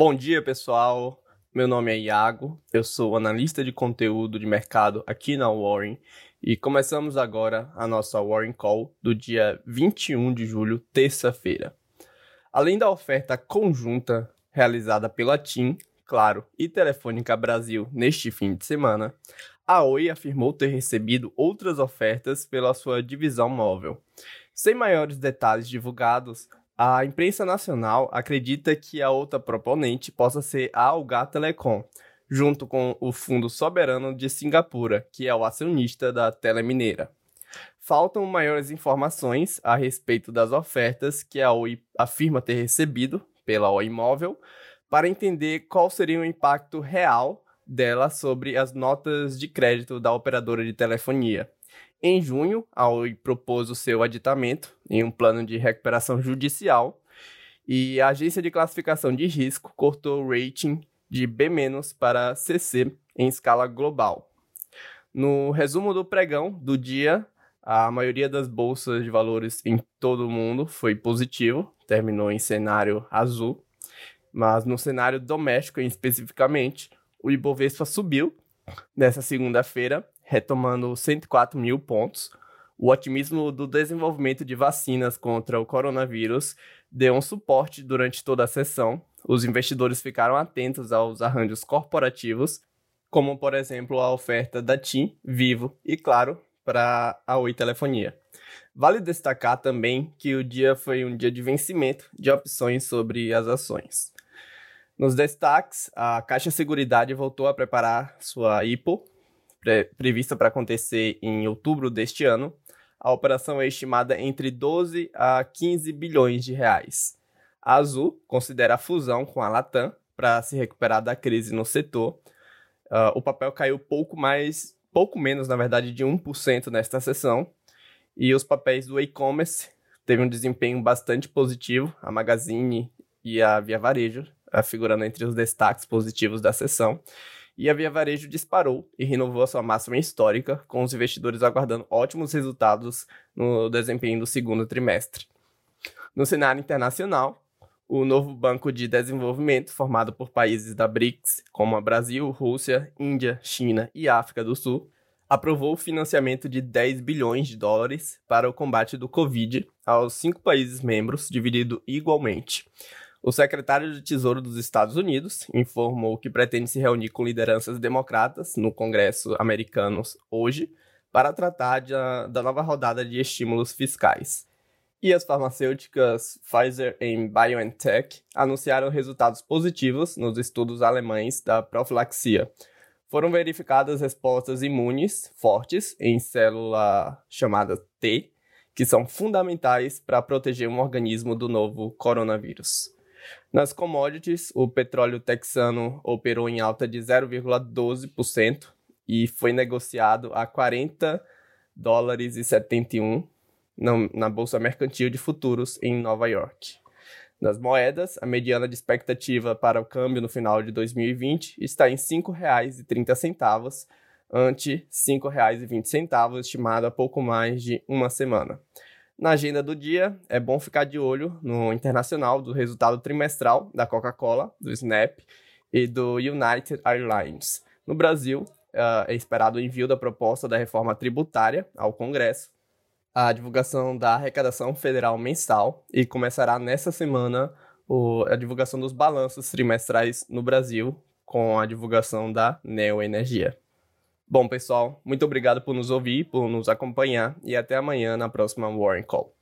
Bom dia, pessoal. Meu nome é Iago, eu sou analista de conteúdo de mercado aqui na Warren e começamos agora a nossa Warren Call do dia 21 de julho, terça-feira. Além da oferta conjunta realizada pela TIM, Claro e Telefônica Brasil neste fim de semana, a Oi afirmou ter recebido outras ofertas pela sua divisão móvel. Sem maiores detalhes divulgados, a imprensa nacional acredita que a outra proponente possa ser a Algar Telecom, junto com o Fundo Soberano de Singapura, que é o acionista da Telemineira. Faltam maiores informações a respeito das ofertas que a Oi afirma ter recebido pela Oi Imóvel, para entender qual seria o impacto real dela sobre as notas de crédito da operadora de telefonia. Em junho, a Oi propôs o seu aditamento em um plano de recuperação judicial e a agência de classificação de risco cortou o rating de B- para CC em escala global. No resumo do pregão do dia, a maioria das bolsas de valores em todo o mundo foi positivo, terminou em cenário azul, mas no cenário doméstico especificamente, o Ibovespa subiu nessa segunda-feira retomando 104 mil pontos. O otimismo do desenvolvimento de vacinas contra o coronavírus deu um suporte durante toda a sessão. Os investidores ficaram atentos aos arranjos corporativos, como por exemplo a oferta da TIM, Vivo e, claro, para a Oi Telefonia. Vale destacar também que o dia foi um dia de vencimento de opções sobre as ações. Nos destaques, a Caixa Seguridade voltou a preparar sua IPO, pre prevista para acontecer em outubro deste ano. A operação é estimada entre 12 a 15 bilhões de reais. A Azul considera a fusão com a Latam para se recuperar da crise no setor. Uh, o papel caiu pouco mais, pouco menos, na verdade, de 1% nesta sessão. E os papéis do e-commerce teve um desempenho bastante positivo. A Magazine e a Via Varejo, figurando entre os destaques positivos da sessão e a Via Varejo disparou e renovou a sua máxima histórica, com os investidores aguardando ótimos resultados no desempenho do segundo trimestre. No cenário internacional, o novo Banco de Desenvolvimento, formado por países da BRICS, como a Brasil, Rússia, Índia, China e África do Sul, aprovou o financiamento de 10 bilhões de dólares para o combate do Covid aos cinco países membros, dividido igualmente. O secretário de Tesouro dos Estados Unidos informou que pretende se reunir com lideranças democratas no Congresso americano hoje para tratar de, da nova rodada de estímulos fiscais. E as farmacêuticas Pfizer e BioNTech anunciaram resultados positivos nos estudos alemães da profilaxia. Foram verificadas respostas imunes fortes em célula chamada T, que são fundamentais para proteger um organismo do novo coronavírus. Nas commodities, o petróleo texano operou em alta de 0,12% e foi negociado a 40 dólares e 71 na bolsa mercantil de futuros em Nova York. Nas moedas, a mediana de expectativa para o câmbio no final de 2020 está em R$ 5,30, ante R$ 5,20, estimado há pouco mais de uma semana. Na agenda do dia, é bom ficar de olho no internacional do resultado trimestral da Coca-Cola, do Snap e do United Airlines. No Brasil, uh, é esperado o envio da proposta da reforma tributária ao Congresso, a divulgação da arrecadação federal mensal e começará nessa semana a divulgação dos balanços trimestrais no Brasil, com a divulgação da Neoenergia. Bom, pessoal, muito obrigado por nos ouvir, por nos acompanhar e até amanhã na próxima Warren Call.